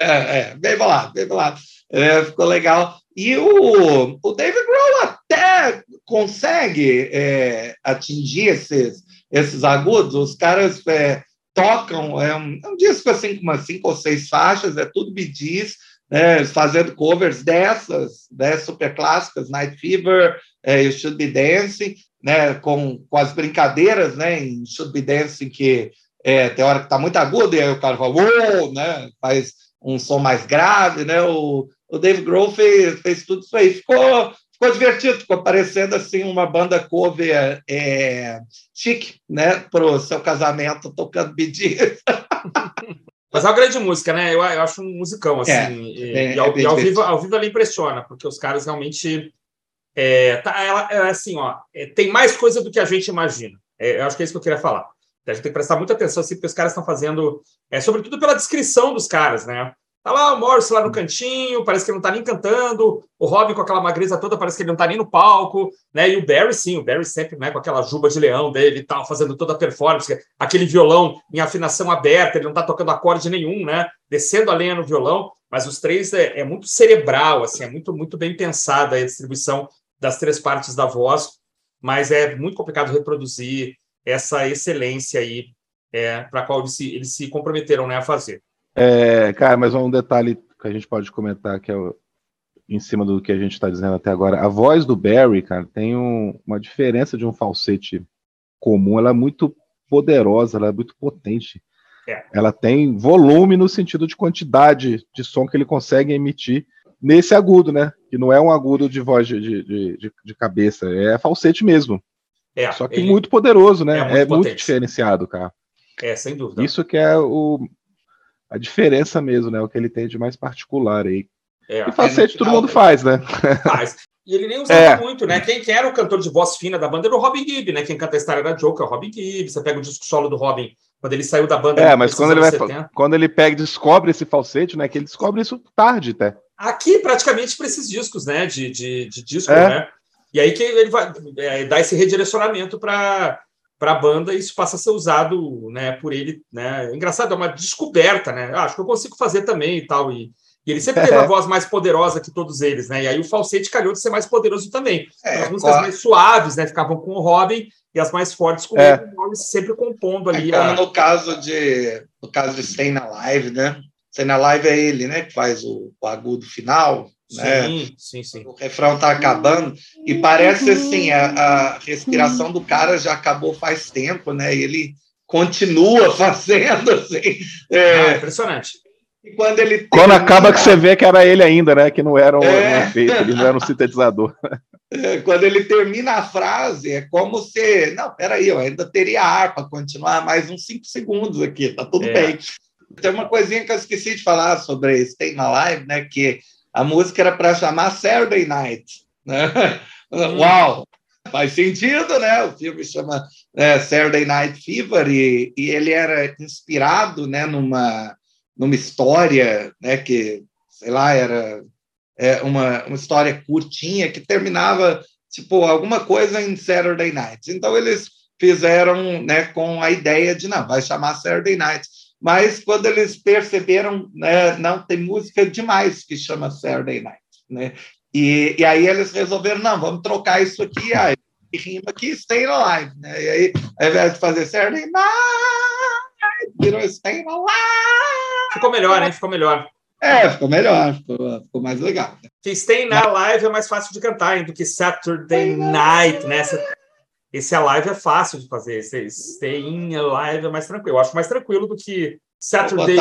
É, é, bem bolado, bem bolado. É, ficou legal. E o, o David Grohl até consegue é, atingir esses, esses agudos. Os caras é, tocam, é um, é um, disco assim com umas cinco ou seis faixas, é tudo bidis, né, fazendo covers dessas, né, super clássicas, Night Fever, é, You Should Be Dancing, né, com, com as brincadeiras né, em Should Be Dancing, que é, tem hora que está muito agudo, e aí o cara fala, Uou! né, faz um som mais grave, né, o, o Dave Grohl fez, fez tudo isso aí, ficou, ficou divertido, ficou parecendo assim uma banda cover é, chique, né, para o seu casamento tocando Bee Mas é uma grande música, né? Eu, eu acho um musicão, assim. É, e, é, e, ao, é e ao, vivo, ao vivo ela impressiona, porque os caras realmente. É, tá, ela, é assim, ó, é, tem mais coisa do que a gente imagina. É, eu acho que é isso que eu queria falar. A gente tem que prestar muita atenção, assim, porque os caras estão fazendo. É, sobretudo pela descrição dos caras, né? Tá lá o Morris lá no cantinho, parece que ele não tá nem cantando. O Robin com aquela magreza toda, parece que ele não tá nem no palco, né? E o Barry, sim, o Barry sempre, né, com aquela juba de leão dele e tal, fazendo toda a performance, aquele violão em afinação aberta, ele não tá tocando acorde nenhum, né? Descendo a lenha no violão, mas os três é, é muito cerebral, assim, é muito, muito bem pensada a distribuição das três partes da voz, mas é muito complicado reproduzir essa excelência aí é, para a qual eles se, eles se comprometeram né, a fazer. É, cara, mas um detalhe que a gente pode comentar que é o, em cima do que a gente está dizendo até agora. A voz do Barry, cara, tem um, uma diferença de um falsete comum. Ela é muito poderosa, ela é muito potente. É. Ela tem volume no sentido de quantidade de som que ele consegue emitir nesse agudo, né? Que não é um agudo de voz de, de, de, de cabeça, é falsete mesmo. É, Só que muito poderoso, né? É muito, é muito diferenciado, cara. É, sem dúvida. Isso que é o, a diferença mesmo, né? O que ele tem de mais particular aí. É, e falsete é todo mundo faz, né? Faz. E ele nem usava é. muito, né? Quem, quem, era o cantor de voz fina da banda era o Robin Gibb, né? Quem canta a história da Joke é o Robin Gibb. Você pega o disco solo do Robin quando ele saiu da banda. É, mas quando ele, vai, quando ele pega e descobre esse falsete, né? Que ele descobre isso tarde até. Aqui, praticamente, para esses discos, né? De, de, de disco, é. né? E aí que ele vai é, dar esse redirecionamento para para a banda, isso passa a ser usado né, por ele. Né? Engraçado, é uma descoberta, né? Ah, acho que eu consigo fazer também e tal. E, e ele sempre teve a voz mais poderosa que todos eles, né? E aí o falsete calhou de ser mais poderoso também. É, as músicas mais suaves, né? Ficavam com o Robin e as mais fortes com é. o Morris sempre compondo ali. É como a... no caso de no caso de Staying Alive, né? Staying Alive é ele, né? Que faz o, o agudo final. Né? Sim, sim, sim. O refrão está acabando e parece assim a, a, respiração do cara já acabou faz tempo, né? E ele continua fazendo assim. É, ah, impressionante. E quando ele quando acaba que você vê que era ele ainda, né? Que não era um, é... efeito, ele não era um sintetizador. É, quando ele termina a frase, é como se. Não, peraí, eu ainda teria ar para continuar mais uns cinco segundos aqui, tá tudo é. bem. Tem uma coisinha que eu esqueci de falar sobre Stay Alive, né? Que a música era para chamar Saturday Night. Né? Hum. Uau! Faz sentido, né? O filme chama é, Saturday Night Fever e, e, ele era inspirado né, numa, numa história né, que, sei lá, era é, uma, uma história curtinha que terminava, tipo, alguma coisa em Saturday Night. Então, eles fizeram né, com a ideia de, não, vai chamar Saturday Night mas quando eles perceberam, né, não, tem música demais que chama Saturday Night, né? E, e aí eles resolveram, não, vamos trocar isso aqui, aí rima aqui, Stay Alive, né? E aí, ao invés de fazer Saturday Night, virou Stay Alive. Ficou melhor, hein? Ficou melhor. É, ficou melhor, ficou, ficou mais legal. Que Stay Alive é mais fácil de cantar hein, do que Saturday Night, né? Esse Alive é fácil de fazer, esse Stay Alive é mais tranquilo. Eu acho mais tranquilo do que Saturday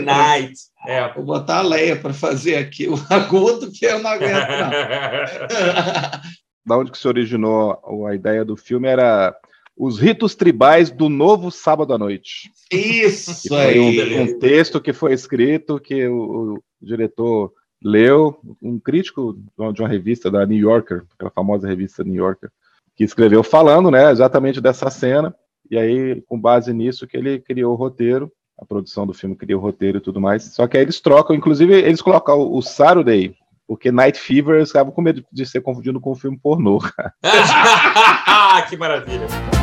Night. Pra, é. Vou botar a Leia para fazer aqui o agudo, que eu não aguento, não. da onde que se originou a ideia do filme era os ritos tribais do novo sábado à noite. Isso foi aí. Um, um, texto que foi escrito que o, o, diretor leu, um crítico de uma revista da New Yorker, aquela famosa revista New Yorker, que escreveu falando, né, exatamente dessa cena, e aí, com base nisso, que ele criou o roteiro, a produção do filme criou o roteiro e tudo mais, só que aí eles trocam, inclusive eles colocam o, o Saturday, porque Night Fever eles estavam com medo de ser confundido com um filme pornô. que maravilha!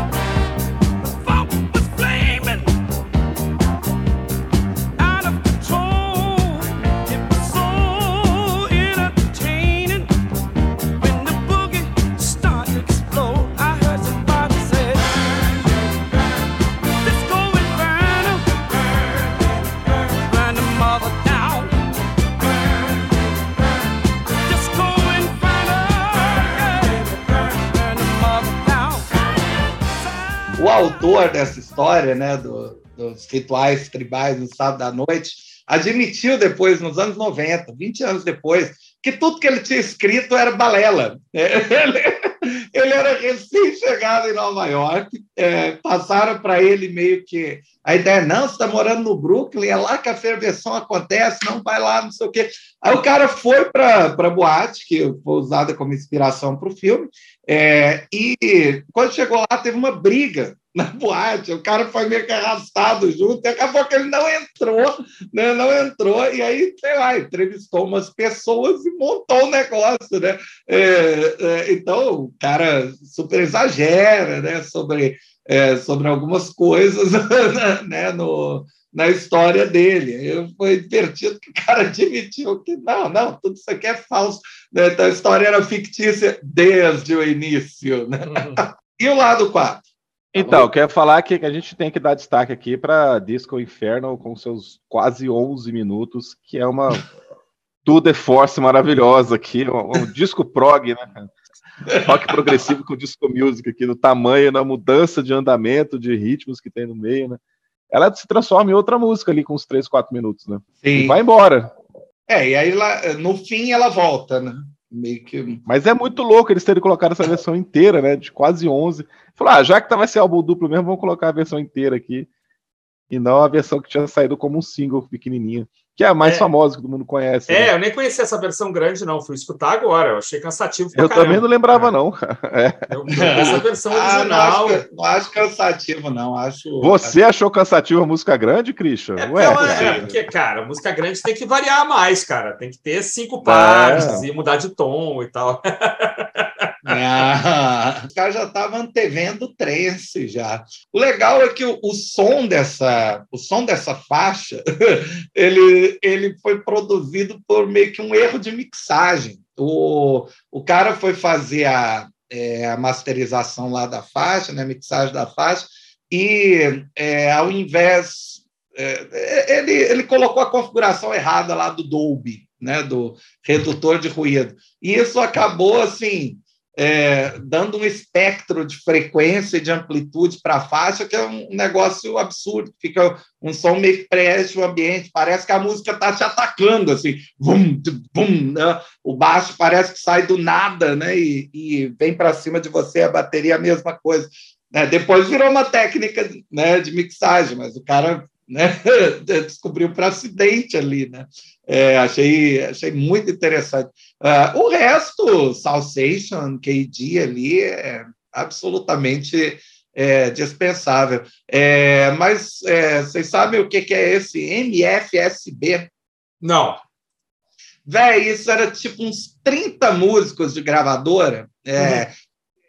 Autor dessa história, né, do, dos rituais tribais no sábado da noite, admitiu depois, nos anos 90, 20 anos depois, que tudo que ele tinha escrito era balela. Ele, ele era recém-chegado em Nova York, é, passaram para ele meio que a ideia, não, você está morando no Brooklyn, é lá que a ferveção acontece, não vai lá, não sei o quê. Aí o cara foi para a boate, que foi usada como inspiração para o filme, é, e quando chegou lá, teve uma briga na boate, o cara foi meio que arrastado junto, e acabou que ele não entrou, né? Não entrou, e aí, sei lá, entrevistou umas pessoas e montou o um negócio, né? É, é, então, o cara super exagera, né? Sobre, é, sobre algumas coisas, né? No, na história dele. Foi divertido que o cara admitiu que não, não, tudo isso aqui é falso. Né? Então, a história era fictícia desde o início. Né? Uhum. E o lado 4? Então, eu quero falar que a gente tem que dar destaque aqui para Disco Inferno com seus quase 11 minutos, que é uma tudo é force maravilhosa aqui, um, um disco prog, né? Rock progressivo com disco music aqui, no tamanho, na mudança de andamento, de ritmos que tem no meio, né? Ela se transforma em outra música ali com uns 3, 4 minutos, né? Sim. E vai embora. É, e aí lá, no fim ela volta, né? Meio que. Mas é muito louco eles terem colocado essa versão inteira, né? De quase 11. Falou, ah, já que tá, vai ser álbum duplo mesmo, vamos colocar a versão inteira aqui. E não a versão que tinha saído como um single pequenininho que é a mais é. famosa que todo mundo conhece. É, né? eu nem conhecia essa versão grande, não. Fui escutar agora. Eu achei cansativo. eu caramba. também não lembrava, é. não. É. Eu, essa versão original. Ah, não, acho, não, acho, cansativo, não. Acho. Você achou cansativo a música grande, Christian? É, Ué, é, porque, cara, música grande tem que variar mais, cara. Tem que ter cinco partes e mudar de tom e tal. Ah, os caras já estavam antevendo trance já. O legal é que o, o, som dessa, o som dessa faixa, ele, ele foi produzido por meio que um erro de mixagem. O, o cara foi fazer a, é, a masterização lá da faixa, né, a mixagem da faixa, e é, ao invés é, ele, ele colocou a configuração errada lá do Dolby, né, do redutor de ruído. E isso acabou assim é, dando um espectro de frequência e de amplitude para a faixa, que é um negócio absurdo. Fica um som meio que preenche o ambiente, parece que a música está te atacando, assim, vum, vum, né? o baixo parece que sai do nada né? e, e vem para cima de você, a bateria a mesma coisa. Né? Depois virou uma técnica né, de mixagem, mas o cara né? descobriu para acidente ali, né? É, achei, achei muito interessante. Uh, o resto, Salsation, KD ali, é absolutamente é, dispensável. É, mas é, vocês sabem o que, que é esse MFSB? Não. Véi, isso era tipo uns 30 músicos de gravadora. É, uhum.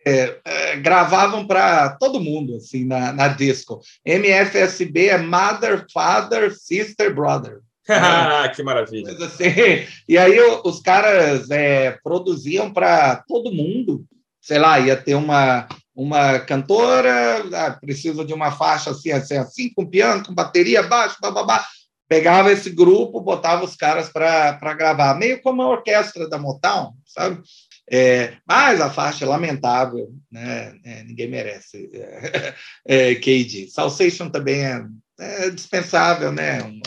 É, é, gravavam para todo mundo assim na, na disco. MFSB é Mother, Father, Sister, Brother. que maravilha. Assim, e aí os caras é, produziam para todo mundo. Sei lá, ia ter uma, uma cantora, ah, precisa de uma faixa assim, assim, assim, com piano, com bateria, baixo, babá. Pegava esse grupo, botava os caras para gravar, meio como a orquestra da Motown, sabe? É, mas a faixa é lamentável, né? É, ninguém merece. É, KD. Salsation também é, é dispensável, né? Uma,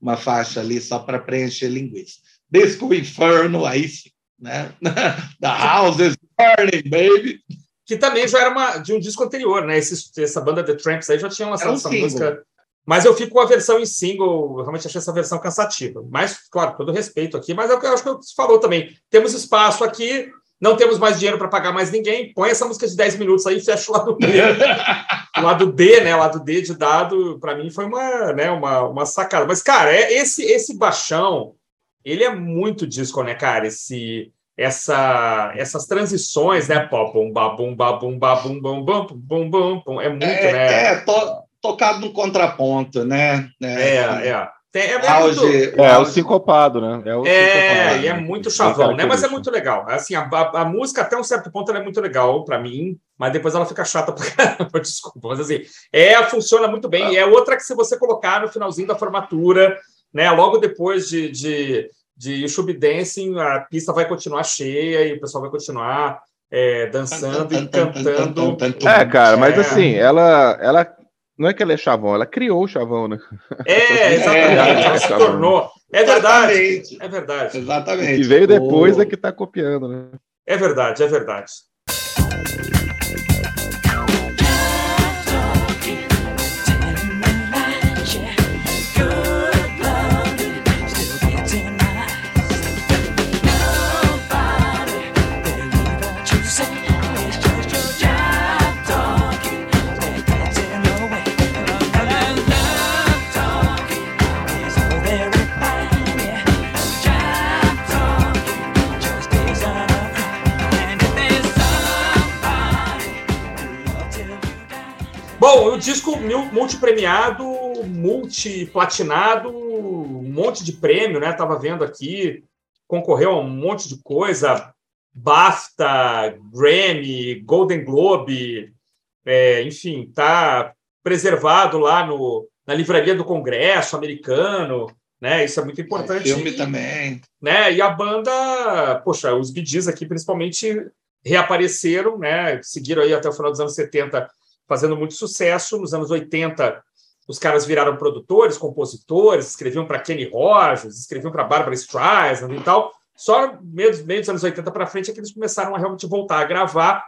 uma faixa ali só para preencher linguiça. Disco Inferno, aí sim, né? The House is Burning, baby. Que também já era uma, de um disco anterior, né? Esse, essa banda The Tramps aí já tinha lançado um essa single. música. Mas eu fico com a versão em single, realmente achei essa versão cansativa. Mas, claro, todo respeito aqui, mas é o eu acho que você falou também. Temos espaço aqui, não temos mais dinheiro para pagar mais ninguém, põe essa música de 10 minutos aí e fecha o lado B. o lado B, né? O lado D de dado, para mim foi uma, né, uma, uma sacada. Mas, cara, é esse esse baixão, ele é muito disco, né, cara? Esse, essa, essas transições, né? Pó, bum, babum, babum, babum, bum, bum, bum, bum, bum, é muito, é, né? É, tocado no contraponto, né? É, é. é. É, é, auge, muito... é, o sincopado, né? É, o é e é muito chavão, né? Mas é muito legal. Assim, a, a, a, música, até um certo ponto, ela é muito legal para mim, mas depois ela fica chata pra caramba, desculpa. Mas assim, é, funciona muito bem. E é outra que, se você colocar no finalzinho da formatura, né? Logo depois de, de, de YouTube Dancing, a pista vai continuar cheia e o pessoal vai continuar é, dançando e cantando. É, cara, mas assim, ela, ela não é que ela é chavão, ela criou o chavão, né? É, exatamente, ela se tornou. É verdade. É verdade. Exatamente. E veio depois oh. é que tá copiando, né? É verdade, é verdade. Bom, o disco multipremiado, multiplatinado, um monte de prêmio, né? Tava vendo aqui, concorreu a um monte de coisa, BAFTA, Grammy, Golden Globe, é, enfim, tá preservado lá no, na livraria do Congresso americano, né? Isso é muito importante. É, filme também. Né? E a banda, poxa, os BDs aqui principalmente reapareceram, né? Seguiram aí até o final dos anos 70 fazendo muito sucesso. Nos anos 80, os caras viraram produtores, compositores, escreviam para Kenny Rogers, escreviam para Barbara Streisand e tal. Só meio, meio dos anos 80 para frente é que eles começaram a realmente voltar a gravar,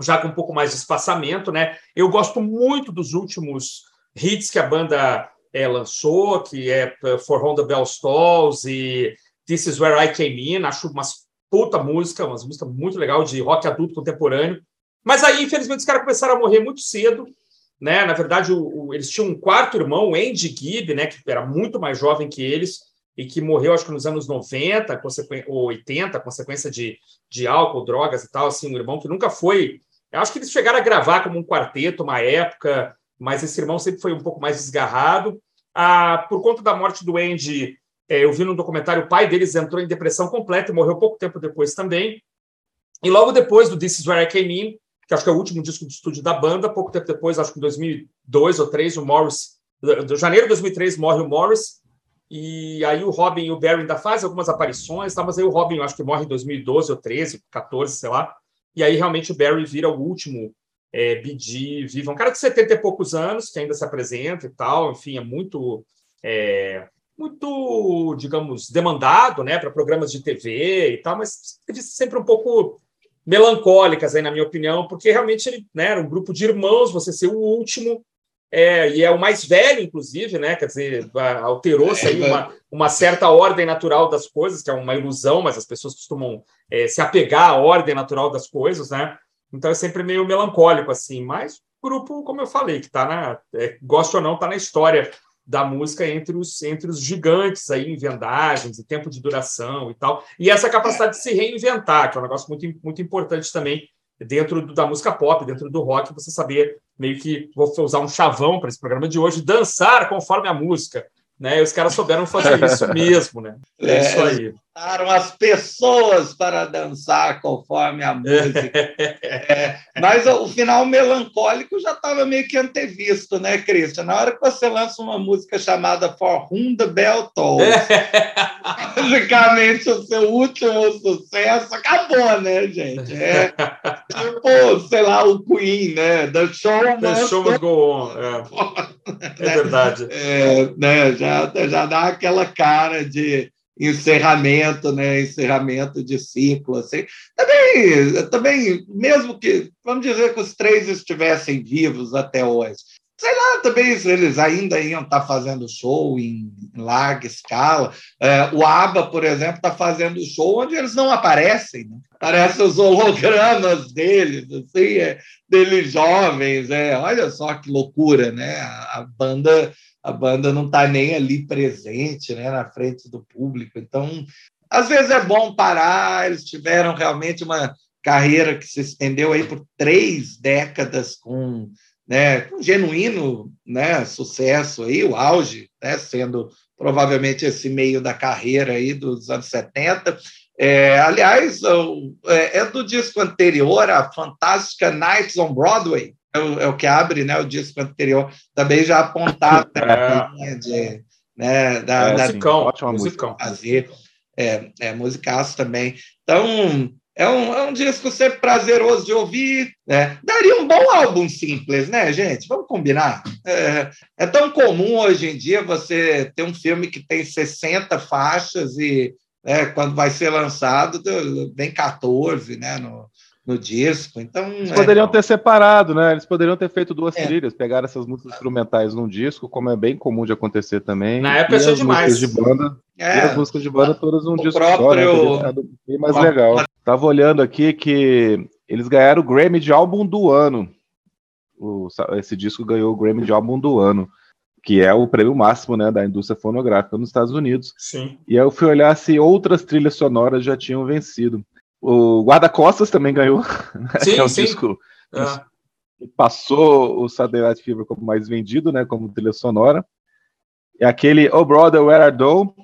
já com um pouco mais de espaçamento, né? Eu gosto muito dos últimos hits que a banda é, lançou, que é For Honda Bell Stalls e This Is Where I Came In. Acho umas puta música, umas música muito legal de rock adulto contemporâneo. Mas aí, infelizmente, os caras começaram a morrer muito cedo. Né? Na verdade, o, o, eles tinham um quarto irmão, o Andy Gibb, né, que era muito mais jovem que eles, e que morreu, acho que nos anos 90 ou 80, consequência de, de álcool, drogas e tal. Assim, um irmão que nunca foi. Eu acho que eles chegaram a gravar como um quarteto uma época, mas esse irmão sempre foi um pouco mais desgarrado. Ah, por conta da morte do Andy, é, eu vi no documentário, o pai deles entrou em depressão completa e morreu pouco tempo depois também. E logo depois do This Is Where I Came In, que acho que é o último disco de estúdio da banda. Pouco tempo depois, acho que em 2002 ou 2003, o Morris, de janeiro de 2003, morre o Morris. E aí o Robin e o Barry ainda fazem algumas aparições, tá? mas aí o Robin, acho que morre em 2012 ou 13, 14, sei lá. E aí realmente o Barry vira o último é, BD vivo. Um cara de 70 e poucos anos, que ainda se apresenta e tal. Enfim, é muito. É, muito, digamos, demandado, né, para programas de TV e tal, mas sempre um pouco melancólicas, aí, na minha opinião, porque realmente ele né, era um grupo de irmãos, você ser o último, é, e é o mais velho, inclusive, né? Quer dizer, alterou-se aí uma, uma certa ordem natural das coisas, que é uma ilusão, mas as pessoas costumam é, se apegar à ordem natural das coisas, né? Então é sempre meio melancólico, assim, mas o grupo, como eu falei, que tá na. É, gosta ou não, tá na história da música entre os, entre os gigantes aí em vendagens e tempo de duração e tal. E essa capacidade de se reinventar, que é um negócio muito, muito importante também dentro da música pop, dentro do rock, você saber meio que vou usar um chavão para esse programa de hoje, dançar conforme a música. Né? E os caras souberam fazer isso mesmo, né? É, é isso aí. As pessoas para dançar conforme a música. é, mas o final melancólico já estava meio que antevisto, né, Christian? Na hora que você lança uma música chamada For Whom the Bell Tolls, basicamente o seu último sucesso acabou, né, gente? É tipo, sei lá, o Queen, né? The Show, The show must go on. É, é verdade. É, né? já, já dá aquela cara de encerramento, né? Encerramento de ciclo, assim. Também, também, mesmo que, vamos dizer que os três estivessem vivos até hoje, sei lá, também se eles ainda iam estar tá fazendo show em larga escala. É, o ABBA, por exemplo, está fazendo show onde eles não aparecem, né? Aparecem os hologramas deles, assim, é, deles jovens, é, olha só que loucura, né? A, a banda a banda não está nem ali presente, né, na frente do público. Então, às vezes é bom parar. Eles tiveram realmente uma carreira que se estendeu aí por três décadas com, né, com genuíno né, sucesso aí, o auge, né, sendo provavelmente esse meio da carreira aí dos anos 70. É, aliás, é, é do disco anterior, a fantástica Nights on Broadway, é o, é o que abre né, o disco anterior, também já apontava a linha de, né, da, é, da musicão, ótima música fazer. É, é musicaço também. Então, É um, é um disco sempre prazeroso de ouvir. Né? Daria um bom álbum simples, né, gente? Vamos combinar. É, é, tão comum hoje em dia você ter um filme que tem 60 faixas e é, quando vai ser lançado, vem 14 né, no, no disco. Então, Eles é, poderiam ter separado, né? Eles poderiam ter feito duas é. trilhas, pegar essas músicas instrumentais num disco, como é bem comum de acontecer também. Na época achei demais. De banda, é. E as músicas de banda todas num o disco próprio... só, né? Bem mais legal. Tava olhando aqui que eles ganharam o Grammy de álbum do ano. O, esse disco ganhou o Grammy de álbum do ano que é o prêmio máximo né, da indústria fonográfica nos Estados Unidos. Sim. E aí eu fui olhar se outras trilhas sonoras já tinham vencido. O Guarda-Costas também ganhou, né, sim, é um sim. disco é. que passou o Night Fever como mais vendido, né, como trilha sonora. E aquele Oh Brother, Where Are Thou?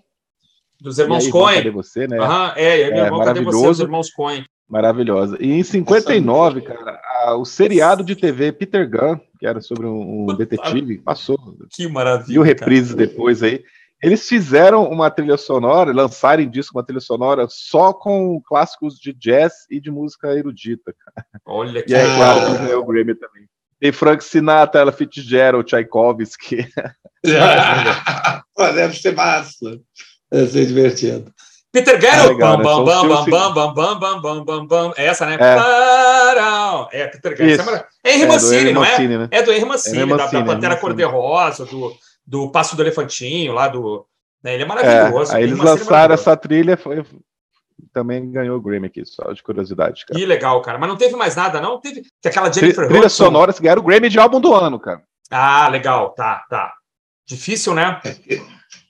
Dos irmãos aí, Coen. Cadê você, né? Aham, é, é, é maravilhoso. Você, os irmãos Coen. Maravilhosa. E em 59, cara, a, o seriado de TV Peter Gunn, que era sobre um, um detetive, passou. Que maravilha. E o reprise depois aí. Eles fizeram uma trilha sonora, lançaram em disco uma trilha sonora só com clássicos de jazz e de música erudita. Olha que E aí, claro, o Grammy também. Tem Frank Sinatra, ela Fitzgerald, Tchaikovsky. Deve ser massa. Deve ser divertido. Peter Garrett, bam, bam, bam, bam, bam, bam, bam, bam, bam, bam, bam, é essa, né? É, é Peter Garrett. É Henry Mancini, não é? É do Henry Mancini, da, da Pantera Cor-de-Rosa, do, do Passo do Elefantinho, lá do... Né? Ele é maravilhoso. É, aí eles lançaram essa trilha, foi, também ganhou o Grammy aqui, só de curiosidade, cara. Que legal, cara. Mas não teve mais nada, não? Teve que aquela Jennifer Trilha Hudson... sonora, ganharam o Grammy de álbum do ano, cara. Ah, legal, tá, tá. Difícil, né?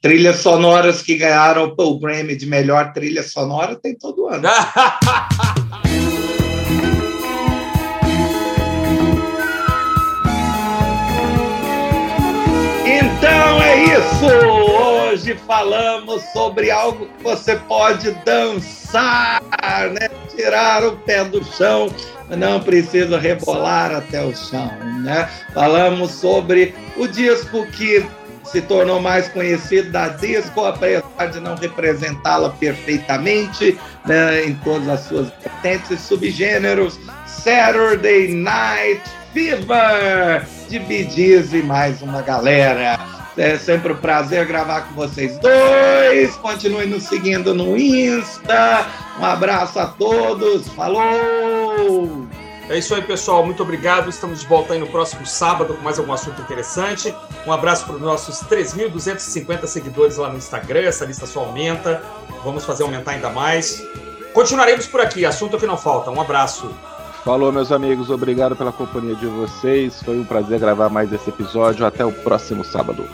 Trilhas sonoras que ganharam o Grammy de melhor trilha sonora tem todo ano. Hoje falamos sobre algo que você pode dançar, né? tirar o pé do chão, não precisa rebolar até o chão. Né? Falamos sobre o disco que se tornou mais conhecido da disco, apesar de não representá-la perfeitamente né, em todas as suas vertentes e subgêneros. Saturday Night Fever, de Bee Gees e mais uma galera. É sempre um prazer gravar com vocês dois. Continue nos seguindo no Insta. Um abraço a todos. Falou! É isso aí, pessoal. Muito obrigado. Estamos de volta aí no próximo sábado com mais algum assunto interessante. Um abraço para os nossos 3.250 seguidores lá no Instagram. Essa lista só aumenta. Vamos fazer aumentar ainda mais. Continuaremos por aqui. Assunto que não falta. Um abraço. Falou, meus amigos. Obrigado pela companhia de vocês. Foi um prazer gravar mais esse episódio. Até o próximo sábado.